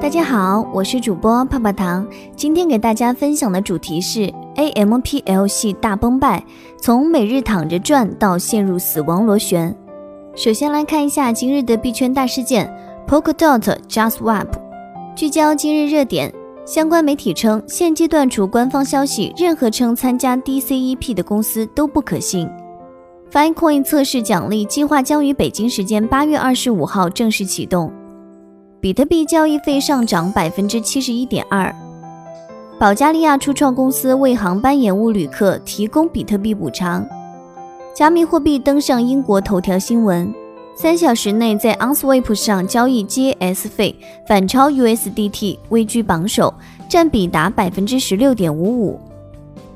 大家好，我是主播泡泡糖。今天给大家分享的主题是 AMPL 系大崩败，从每日躺着赚到陷入死亡螺旋。首先来看一下今日的币圈大事件：Polkadot Just Swap。聚焦今日热点，相关媒体称，现阶段除官方消息，任何称参加 DCEP 的公司都不可信。Finecoin 测试奖励计划将于北京时间八月二十五号正式启动。比特币交易费上涨百分之七十一点二。保加利亚初创公司为航班延误旅客提供比特币补偿。加密货币登上英国头条新闻。三小时内在 OnSwap 上交易 gs 费反超 USDT，位居榜首，占比达百分之十六点五五。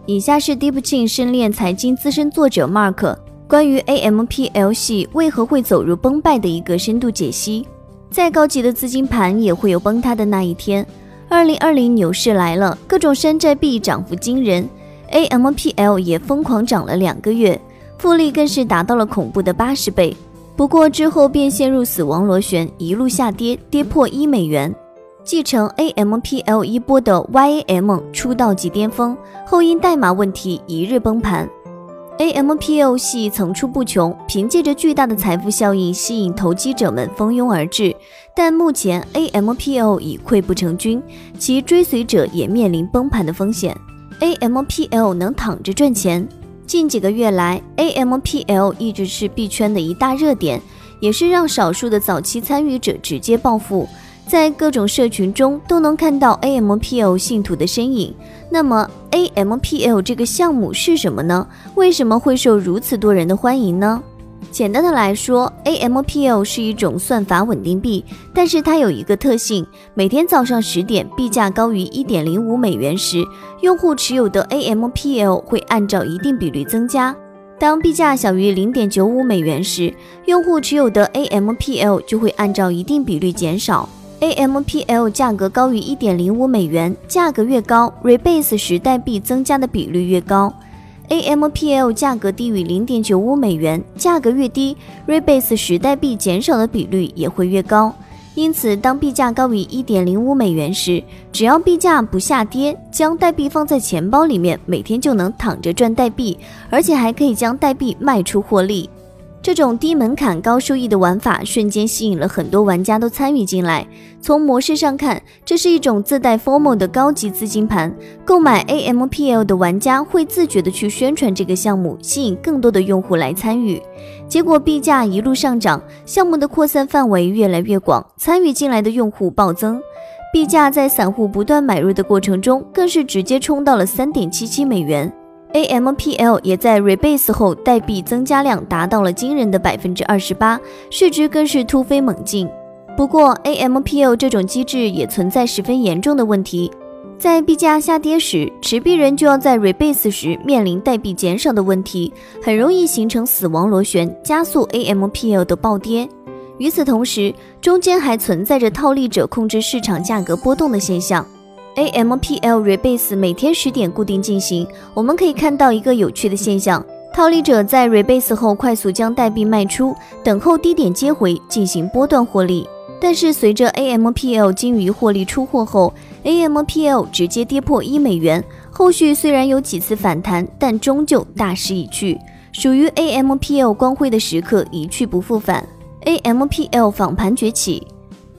以下是 DeepChain 深链财经资深作者 Mark 关于 AMPL 系为何会走入崩败的一个深度解析。再高级的资金盘也会有崩塌的那一天。二零二零牛市来了，各种山寨币涨幅惊人，AMPL 也疯狂涨了两个月，复利更是达到了恐怖的八十倍。不过之后便陷入死亡螺旋，一路下跌，跌破一美元。继承 AMPL 一波的 YAM 出道即巅峰，后因代码问题一日崩盘。AMPL 系层出不穷，凭借着巨大的财富效应吸引投机者们蜂拥而至。但目前 AMPL 已溃不成军，其追随者也面临崩盘的风险。AMPL 能躺着赚钱？近几个月来，AMPL 一直是币圈的一大热点，也是让少数的早期参与者直接暴富。在各种社群中都能看到 AMPL 信徒的身影。那么 AMPL 这个项目是什么呢？为什么会受如此多人的欢迎呢？简单的来说，AMPL 是一种算法稳定币，但是它有一个特性：每天早上十点，币价高于一点零五美元时，用户持有的 AMPL 会按照一定比率增加；当币价小于零点九五美元时，用户持有的 AMPL 就会按照一定比率减少。AMPL 价格高于一点零五美元，价格越高，Rebase 时代币增加的比率越高；AMPL 价格低于零点九五美元，价格越低，Rebase 时代币减少的比率也会越高。因此，当币价高于一点零五美元时，只要币价不下跌，将代币放在钱包里面，每天就能躺着赚代币，而且还可以将代币卖出获利。这种低门槛高收益的玩法瞬间吸引了很多玩家都参与进来。从模式上看，这是一种自带 FOMO 的高级资金盘。购买 AMPL 的玩家会自觉的去宣传这个项目，吸引更多的用户来参与。结果币价一路上涨，项目的扩散范围越来越广，参与进来的用户暴增。币价在散户不断买入的过程中，更是直接冲到了三点七七美元。AMPL 也在 rebase 后，代币增加量达到了惊人的百分之二十八，市值更是突飞猛进。不过，AMPL 这种机制也存在十分严重的问题，在币价下跌时，持币人就要在 rebase 时面临代币减少的问题，很容易形成死亡螺旋，加速 AMPL 的暴跌。与此同时，中间还存在着套利者控制市场价格波动的现象。AMPL rebase 每天十点固定进行，我们可以看到一个有趣的现象：套利者在 rebase 后快速将代币卖出，等候低点接回进行波段获利。但是随着 AMPL 金鱼获利出货后，AMPL 直接跌破一美元。后续虽然有几次反弹，但终究大势已去，属于 AMPL 光辉的时刻一去不复返。AMPL 访盘崛起。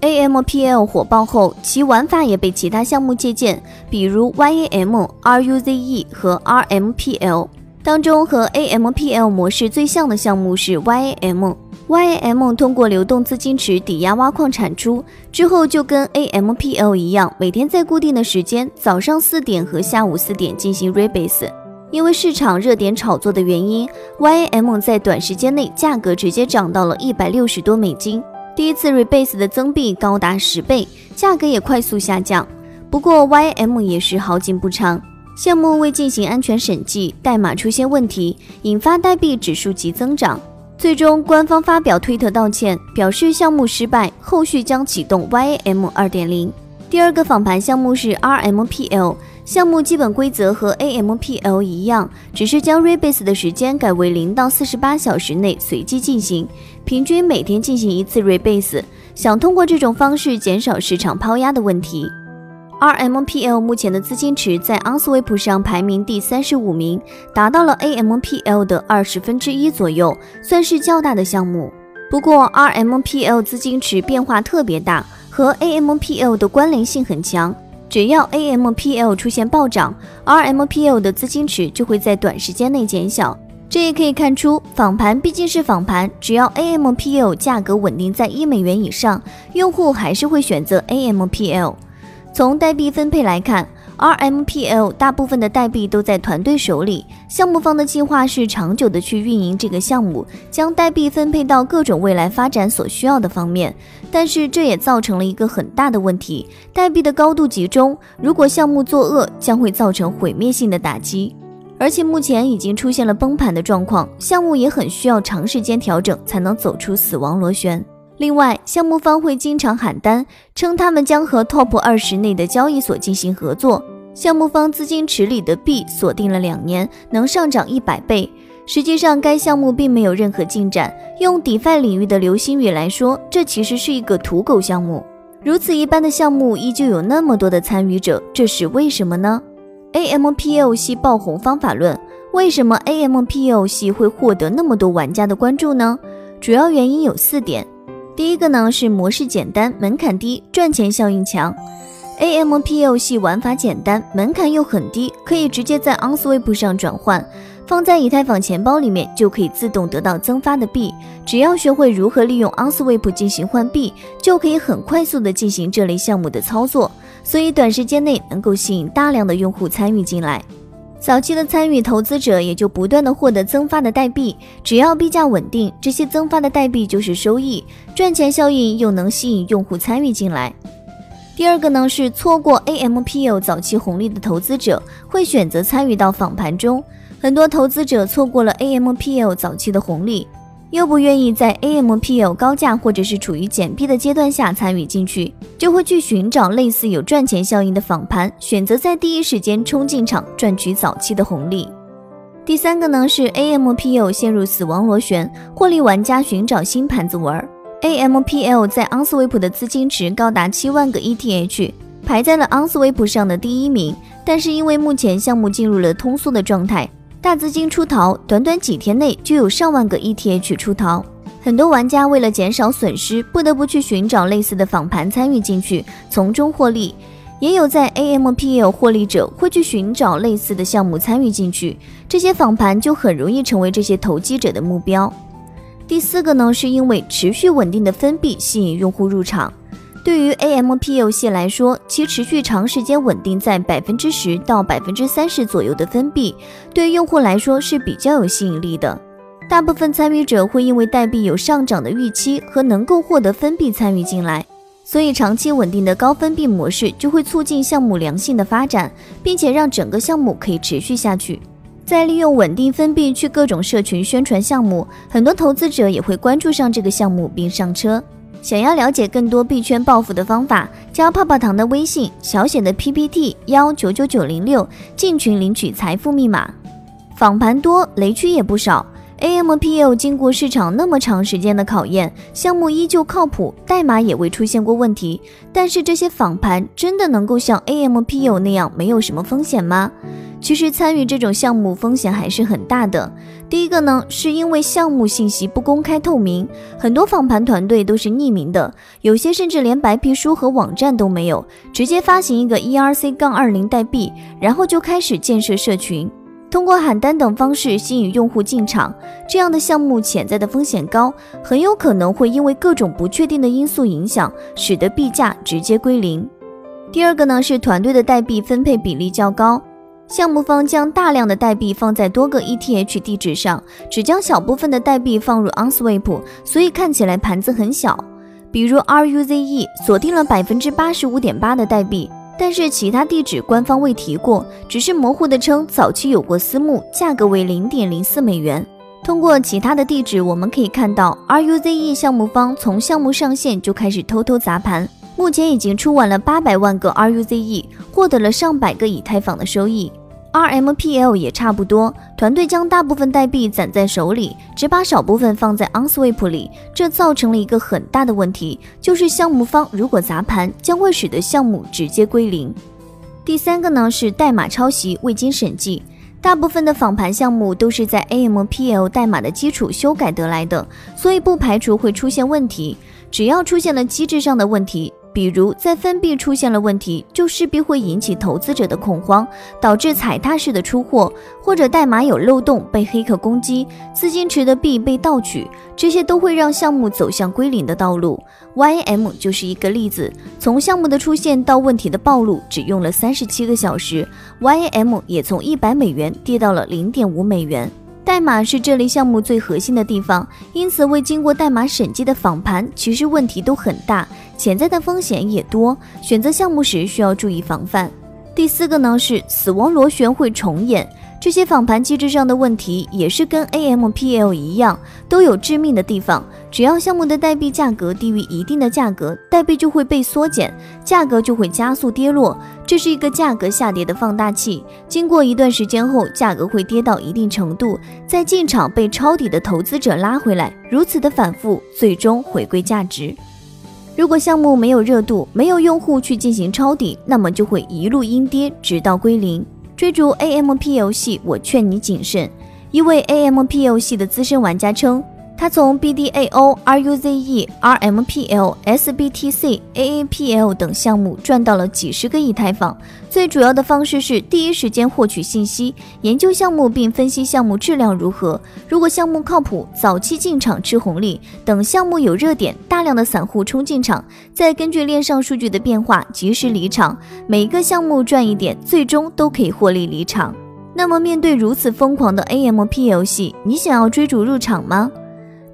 AMPL 火爆后，其玩法也被其他项目借鉴，比如 YAM、RUZE 和 RMPL。当中和 AMPL 模式最像的项目是 YAM。YAM 通过流动资金池抵押挖矿产出，之后就跟 AMPL 一样，每天在固定的时间，早上四点和下午四点进行 rebase。因为市场热点炒作的原因，YAM 在短时间内价格直接涨到了一百六十多美金。第一次 rebase 的增币高达十倍，价格也快速下降。不过 YM 也是好景不长，项目未进行安全审计，代码出现问题，引发代币指数急增长。最终官方发表推特道歉，表示项目失败，后续将启动 YAM 二点零。第二个访盘项目是 RMPL。项目基本规则和 AMPL 一样，只是将 rebase 的时间改为零到四十八小时内随机进行，平均每天进行一次 rebase。想通过这种方式减少市场抛压的问题。RMPL 目前的资金池在 OnSwap 上排名第三十五名，达到了 AMPL 的二十分之一左右，算是较大的项目。不过，RMPL 资金池变化特别大，和 AMPL 的关联性很强。只要 AMPL 出现暴涨，RMPL 的资金池就会在短时间内减小。这也可以看出，仿盘毕竟是仿盘，只要 AMPL 价格稳定在一美元以上，用户还是会选择 AMPL。从代币分配来看，RMPL 大部分的代币都在团队手里，项目方的计划是长久的去运营这个项目，将代币分配到各种未来发展所需要的方面。但是这也造成了一个很大的问题：代币的高度集中，如果项目作恶，将会造成毁灭性的打击。而且目前已经出现了崩盘的状况，项目也很需要长时间调整才能走出死亡螺旋。另外，项目方会经常喊单，称他们将和 Top 二十内的交易所进行合作。项目方资金池里的币锁定了两年，能上涨一百倍。实际上，该项目并没有任何进展。用 DeFi 领域的流星雨来说，这其实是一个土狗项目。如此一般的项目，依旧有那么多的参与者，这是为什么呢？AMPL 系爆红方法论，为什么 AMPL 系会获得那么多玩家的关注呢？主要原因有四点。第一个呢是模式简单，门槛低，赚钱效应强。AMPL 系玩法简单，门槛又很低，可以直接在 OnSwap 上转换，放在以太坊钱包里面就可以自动得到增发的币。只要学会如何利用 OnSwap 进行换币，就可以很快速的进行这类项目的操作，所以短时间内能够吸引大量的用户参与进来。早期的参与投资者也就不断的获得增发的代币，只要币价稳定，这些增发的代币就是收益，赚钱效应又能吸引用户参与进来。第二个呢是错过 AMPL 早期红利的投资者会选择参与到访盘中，很多投资者错过了 AMPL 早期的红利。又不愿意在 AMPL 高价或者是处于减币的阶段下参与进去，就会去寻找类似有赚钱效应的仿盘，选择在第一时间冲进场赚取早期的红利。第三个呢是 AMPL 陷入死亡螺旋，获利玩家寻找新盘子玩。AMPL 在 OnSwap 的资金池高达七万个 ETH，排在了 OnSwap 上的第一名，但是因为目前项目进入了通缩的状态。大资金出逃，短短几天内就有上万个 ETH 出逃，很多玩家为了减少损失，不得不去寻找类似的仿盘参与进去，从中获利。也有在 AMPL 获利者会去寻找类似的项目参与进去，这些仿盘就很容易成为这些投机者的目标。第四个呢，是因为持续稳定的分币吸引用户入场。对于 AMPL 系来说，其持续长时间稳定在百分之十到百分之三十左右的分币，对用户来说是比较有吸引力的。大部分参与者会因为代币有上涨的预期和能够获得分币参与进来，所以长期稳定的高分币模式就会促进项目良性的发展，并且让整个项目可以持续下去。再利用稳定分币去各种社群宣传项目，很多投资者也会关注上这个项目并上车。想要了解更多币圈暴富的方法，加泡泡糖的微信小写的 PPT 幺九九九零六进群领取财富密码。仿盘多，雷区也不少。AMPL 经过市场那么长时间的考验，项目依旧靠谱，代码也未出现过问题。但是这些仿盘真的能够像 AMPL 那样没有什么风险吗？其实参与这种项目风险还是很大的。第一个呢，是因为项目信息不公开透明，很多仿盘团队都是匿名的，有些甚至连白皮书和网站都没有，直接发行一个 ERC- 杠二零代币，然后就开始建设社群，通过喊单等方式吸引用户进场。这样的项目潜在的风险高，很有可能会因为各种不确定的因素影响，使得币价直接归零。第二个呢，是团队的代币分配比例较高。项目方将大量的代币放在多个 ETH 地址上，只将小部分的代币放入 OnSwap，所以看起来盘子很小。比如 RUZE 锁定了百分之八十五点八的代币，但是其他地址官方未提过，只是模糊的称早期有过私募，价格为零点零四美元。通过其他的地址，我们可以看到 RUZE 项目方从项目上线就开始偷偷砸盘。目前已经出完了八百万个 RUZE，获得了上百个以太坊的收益。RMPL 也差不多，团队将大部分代币攒在手里，只把少部分放在 OnSwap 里，这造成了一个很大的问题，就是项目方如果砸盘，将会使得项目直接归零。第三个呢是代码抄袭未经审计，大部分的访盘项目都是在 AMPL 代码的基础修改得来的，所以不排除会出现问题。只要出现了机制上的问题。比如在分币出现了问题，就势必会引起投资者的恐慌，导致踩踏式的出货，或者代码有漏洞被黑客攻击，资金池的币被盗取，这些都会让项目走向归零的道路。YAM 就是一个例子，从项目的出现到问题的暴露，只用了三十七个小时，YAM 也从一百美元跌到了零点五美元。代码是这类项目最核心的地方，因此未经过代码审计的访盘，其实问题都很大，潜在的风险也多。选择项目时需要注意防范。第四个呢是死亡螺旋会重演。这些访盘机制上的问题也是跟 AMPL 一样，都有致命的地方。只要项目的代币价格低于一定的价格，代币就会被缩减，价格就会加速跌落，这是一个价格下跌的放大器。经过一段时间后，价格会跌到一定程度，再进场被抄底的投资者拉回来，如此的反复，最终回归价值。如果项目没有热度，没有用户去进行抄底，那么就会一路阴跌，直到归零。追逐 AMP 游戏，我劝你谨慎。一位 AMP 游戏的资深玩家称。他从 BDAO、RUZE、RMPL、SBTC、AAPL 等项目赚到了几十个以太坊。最主要的方式是第一时间获取信息，研究项目并分析项目质量如何。如果项目靠谱，早期进场吃红利；等项目有热点，大量的散户冲进场，再根据链上数据的变化及时离场。每一个项目赚一点，最终都可以获利离场。那么，面对如此疯狂的 AMP 游戏，你想要追逐入场吗？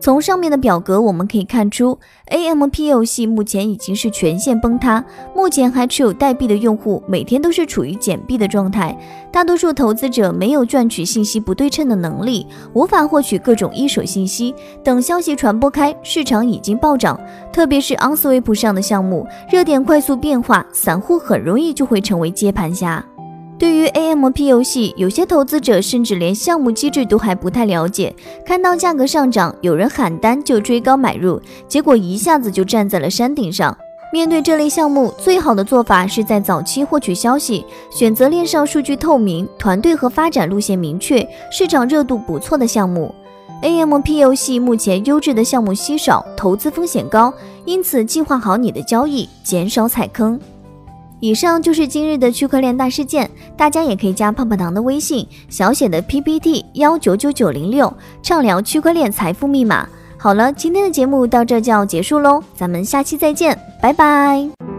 从上面的表格我们可以看出，AMP 游戏目前已经是全线崩塌。目前还持有代币的用户每天都是处于减币的状态。大多数投资者没有赚取信息不对称的能力，无法获取各种一手信息。等消息传播开，市场已经暴涨。特别是 OnSwap 上的项目，热点快速变化，散户很容易就会成为接盘侠。对于 AMP 游戏，有些投资者甚至连项目机制都还不太了解。看到价格上涨，有人喊单就追高买入，结果一下子就站在了山顶上。面对这类项目，最好的做法是在早期获取消息，选择链上数据透明、团队和发展路线明确、市场热度不错的项目。AMP 游戏目前优质的项目稀少，投资风险高，因此计划好你的交易，减少踩坑。以上就是今日的区块链大事件，大家也可以加泡泡糖的微信，小写的 PPT 幺九九九零六，畅聊区块链财富密码。好了，今天的节目到这就要结束喽，咱们下期再见，拜拜。